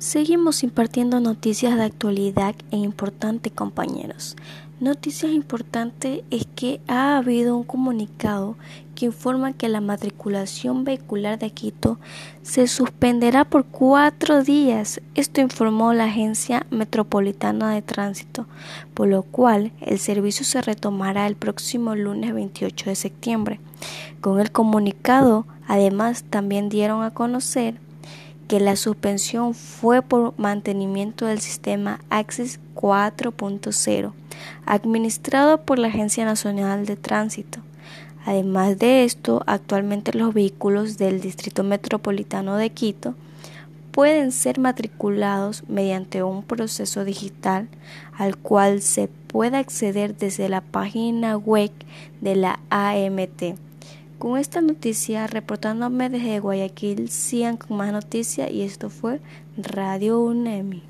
Seguimos impartiendo noticias de actualidad e importante, compañeros. Noticias importante es que ha habido un comunicado que informa que la matriculación vehicular de Quito se suspenderá por cuatro días. Esto informó la Agencia Metropolitana de Tránsito, por lo cual el servicio se retomará el próximo lunes 28 de septiembre. Con el comunicado, además, también dieron a conocer que la suspensión fue por mantenimiento del sistema Access 4.0, administrado por la Agencia Nacional de Tránsito. Además de esto, actualmente los vehículos del Distrito Metropolitano de Quito pueden ser matriculados mediante un proceso digital al cual se puede acceder desde la página web de la AMT con esta noticia, reportándome desde Guayaquil, sigan con más noticias y esto fue Radio UNEMI.